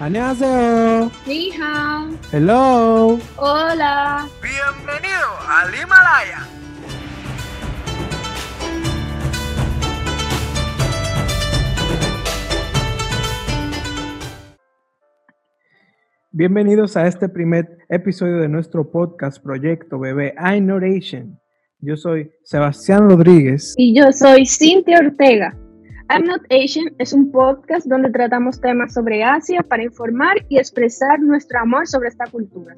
안녕하세요. Ni hao. Hello. Hola. Bienvenido al Himalaya. Bienvenidos a este primer episodio de nuestro podcast proyecto Bebé iNotation. Yo soy Sebastián Rodríguez. Y yo soy Cintia Ortega. I'm Not Asian es un podcast donde tratamos temas sobre Asia para informar y expresar nuestro amor sobre esta cultura.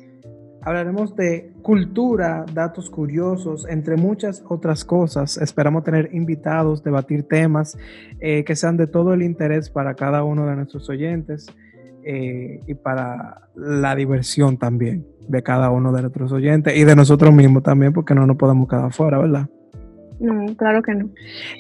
Hablaremos de cultura, datos curiosos, entre muchas otras cosas. Esperamos tener invitados, debatir temas eh, que sean de todo el interés para cada uno de nuestros oyentes eh, y para la diversión también de cada uno de nuestros oyentes y de nosotros mismos también, porque no nos podemos quedar fuera, ¿verdad? No, claro que no.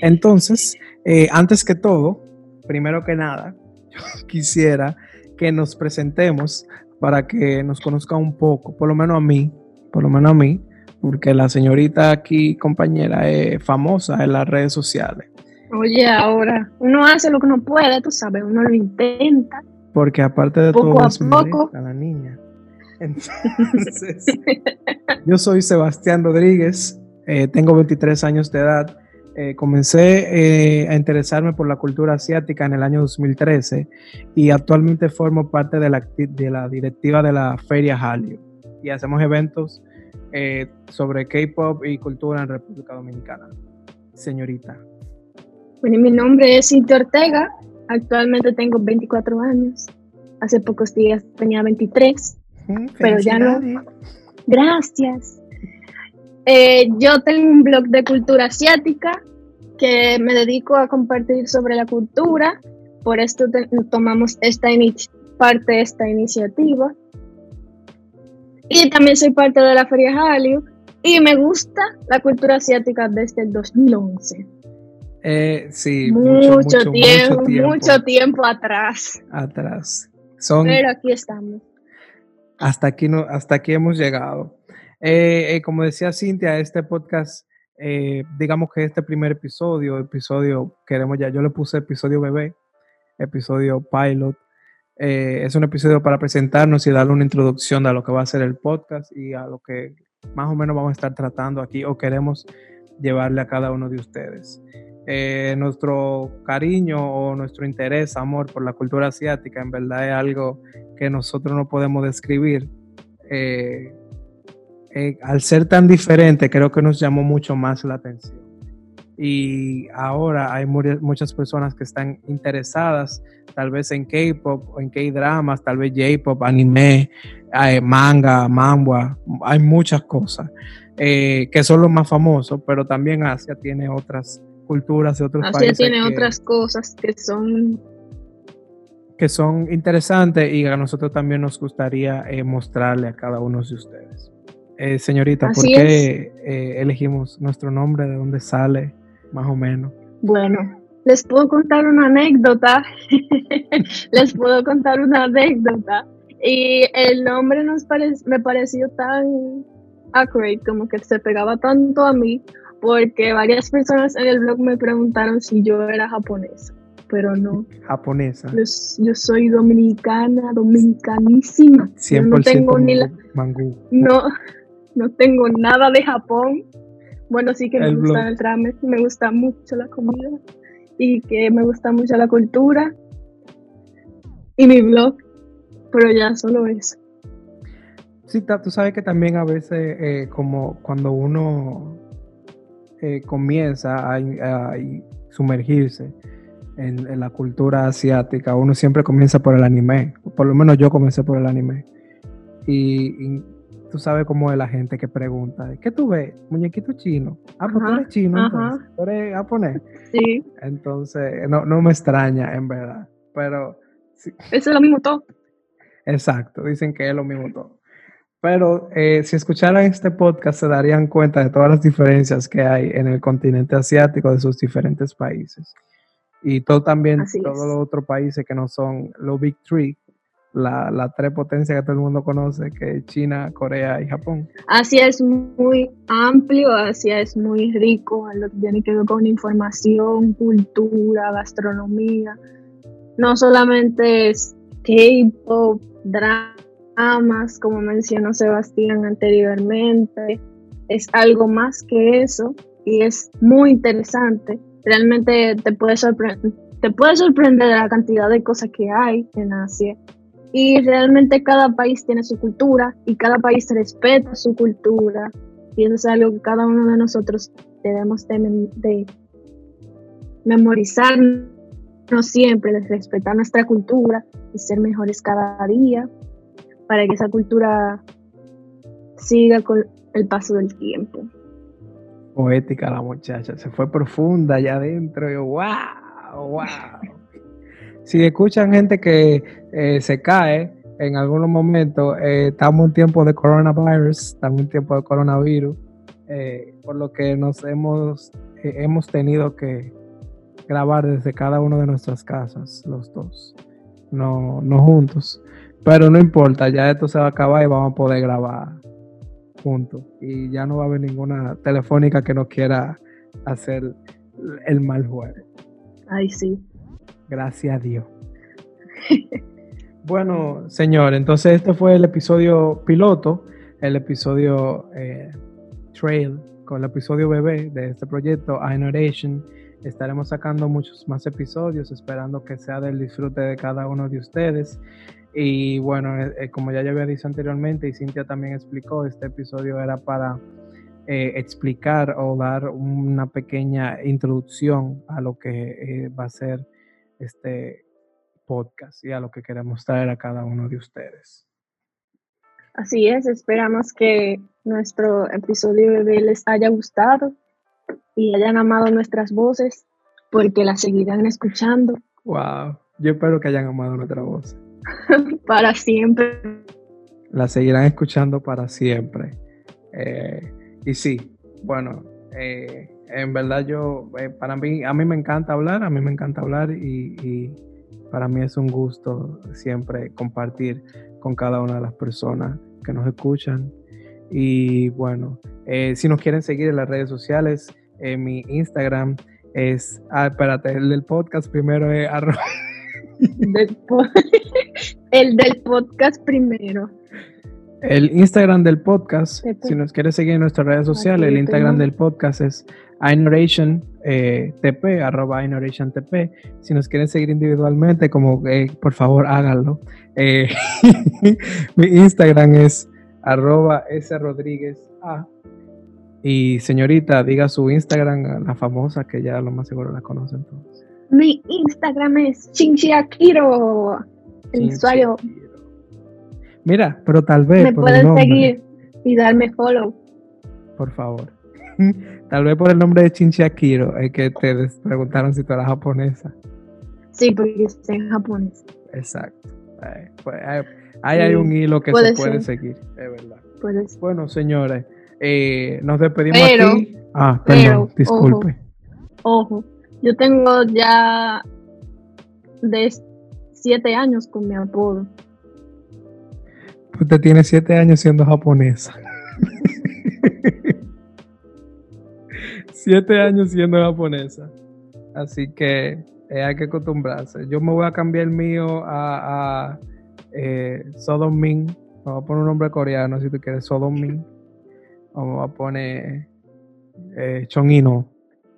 Entonces, eh, antes que todo, primero que nada, yo quisiera que nos presentemos para que nos conozca un poco, por lo menos a mí, por lo menos a mí, porque la señorita aquí, compañera, es famosa en las redes sociales. Oye, ahora uno hace lo que no puede, tú sabes, uno lo intenta. Porque aparte de Poco todo a es poco. a la niña. Entonces, yo soy Sebastián Rodríguez, eh, tengo 23 años de edad. Eh, comencé eh, a interesarme por la cultura asiática en el año 2013 y actualmente formo parte de la, de la directiva de la Feria Hallyu y hacemos eventos eh, sobre K-pop y cultura en República Dominicana. Señorita. Bueno, mi nombre es Cintia Ortega. Actualmente tengo 24 años. Hace pocos días tenía 23. Mm, Pero ya no. Gracias. Eh, yo tengo un blog de cultura asiática que me dedico a compartir sobre la cultura. Por esto te- tomamos esta parte de esta iniciativa. Y también soy parte de la Feria Hallyu. Y me gusta la cultura asiática desde el 2011. Eh, sí, Mucho, mucho, mucho, tiempo, mucho tiempo mucho tiempo atrás. atrás. Son Pero aquí estamos. hasta aquí no, hasta aquí hemos llegado. Eh, eh, como decía Cintia, este podcast, eh, digamos que este primer episodio, episodio, queremos ya, yo le puse episodio bebé, episodio pilot. eh, es un episodio para presentarnos y darle una introducción a lo que va a ser el podcast y a lo que más o menos vamos a estar tratando aquí o queremos llevarle a cada uno de ustedes. Eh, nuestro cariño o nuestro interés, amor por la cultura asiática, en verdad es algo que nosotros no podemos describir. Eh, al ser tan diferente, creo que nos llamó mucho más la atención. Y ahora hay mu- muchas personas que están interesadas tal vez en K-pop o en K-dramas, tal vez J-pop, anime, eh, manga, manga, hay muchas cosas eh, que son los más famosos, pero también Asia tiene otras culturas de otros Asia países tiene que- otras cosas que son que son interesantes y a nosotros también nos gustaría mostrarle a cada uno de ustedes. Eh, señorita, ¿por qué eh, elegimos nuestro nombre? ¿De dónde sale? Más o menos. Bueno, les puedo contar una anécdota. les puedo contar una anécdota. Y el nombre nos pare- me pareció tan accurate, como que se pegaba tanto a mí, porque varias personas en el blog me preguntaron si yo era japonesa, pero no. Japonesa. Yo, yo soy dominicana, dominicanísima. Yo 100% no tengo ni la, mangú. no, no tengo nada de Japón. Bueno, sí que me gusta el ramen, me gusta mucho la comida y que me gusta mucho la cultura y mi blog, pero ya solo eso. Sí, tú sabes que también a veces, eh, como cuando uno eh, comienza a, a sumergirse en, en la cultura asiática, uno siempre comienza por el anime. Por lo menos yo comencé por el anime. Y, y tú sabes cómo es la gente que pregunta, ¿qué tú ves? Muñequito chino. Ah, pues tú eres chino, ajá. entonces. Tú eres japonés. Sí, Entonces, no, no me extraña, en verdad. Pero sí, eso es lo mismo todo. Exacto, dicen que es lo mismo todo. Pero eh, si escucharan este podcast se darían cuenta de todas las diferencias que hay en el continente asiático de sus diferentes países. Y todo también, Así todos es. los otros países que no son los Big Three, la, la tres potencias que todo el mundo conoce, que es China, Corea y Japón. Asia es muy amplio, Asia es muy rico en lo que tiene que ver con información, cultura, gastronomía. No solamente es K-pop, dramas, como mencionó Sebastián anteriormente. Es algo más que eso y es muy interesante. Realmente te puede sorprender, te puede sorprender la cantidad de cosas que hay en Asia. Y realmente cada país tiene su cultura y cada país respeta su cultura. Y eso es algo que cada uno de nosotros debemos de, de memorizarnos siempre, de respetar nuestra cultura y ser mejores cada día para que esa cultura siga con el paso del tiempo. Poética la muchacha, se fue profunda allá adentro. Y wow, wow. Si escuchan gente que eh, se cae en algunos momentos, eh, estamos en tiempo de coronavirus, estamos en tiempo de coronavirus, eh, por lo que nos hemos, hemos tenido que grabar desde cada una de nuestras casas, los dos, no, no juntos. Pero no importa, ya esto se va a acabar y vamos a poder grabar juntos. Y ya no va a haber ninguna telefónica que nos quiera hacer el mal juego. Ay, sí. Gracias a Dios. bueno, señor, entonces este fue el episodio piloto, el episodio eh, trail, con el episodio bebé de este proyecto, iNotation. Estaremos sacando muchos más episodios, esperando que sea del disfrute de cada uno de ustedes. Y bueno, eh, eh, como ya yo había dicho anteriormente y Cintia también explicó, este episodio era para explicar o dar una pequeña introducción a lo que va a ser este podcast y a lo que queremos traer a cada uno de ustedes. Así es, esperamos que nuestro episodio de les haya gustado y hayan amado nuestras voces porque las seguirán escuchando. Wow, yo espero que hayan amado nuestra voz. para siempre. La seguirán escuchando para siempre. Eh, y sí, bueno, eh, en verdad yo, eh, para mí, a mí me encanta hablar, a mí me encanta hablar y, para mí es un gusto siempre compartir con cada una de las personas que nos escuchan. Y bueno, si nos quieren seguir en las redes sociales, mi Instagram es, ah, el del podcast primero es el del podcast primero. El Instagram del podcast, si nos quieres seguir en nuestras redes sociales, el Instagram del podcast es iNoration eh, TP, arroba iNoration TP. Si nos quieren seguir individualmente, como eh, por favor háganlo. Eh, mi Instagram es arroba S Rodríguez A. Y señorita, diga su Instagram, la famosa, que ya lo más seguro la conocen todos. Mi Instagram es Chinchiakiro. El usuario. Mira, pero tal vez. Me pueden seguir y darme follow. Por favor. tal vez por el nombre de Chinchiakiro es que te preguntaron si tú eras japonesa. Sí, porque soy japonés. Exacto. Pues, ahí, hay un hilo que se puede seguir, es verdad. Bueno, señores, eh, nos despedimos aquí. Ah, perdón, disculpe. ojo, yo tengo ya de siete años con mi apodo. Usted tiene siete años siendo japonesa. siete años siendo japonesa. Así que eh, hay que acostumbrarse. Yo me voy a cambiar el mío a, a eh, Sodom Min. Vamos a poner un nombre coreano si tú quieres, Sodom Min. Vamos a poner eh, Chongino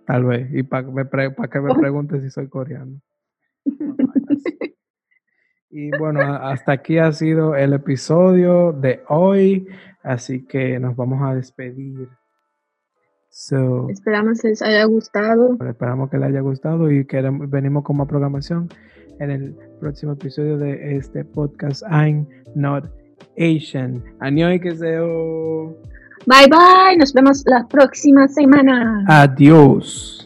Tal vez. Y para que me pregunte si soy coreano. Y bueno, hasta aquí ha sido el episodio de hoy. Así que nos vamos a despedir. esperamos que les haya gustado. Esperamos que les haya gustado y que venimos con más programación en el próximo episodio de este podcast I'm Not Asian. y que Bye bye, nos vemos la próxima semana. Adiós.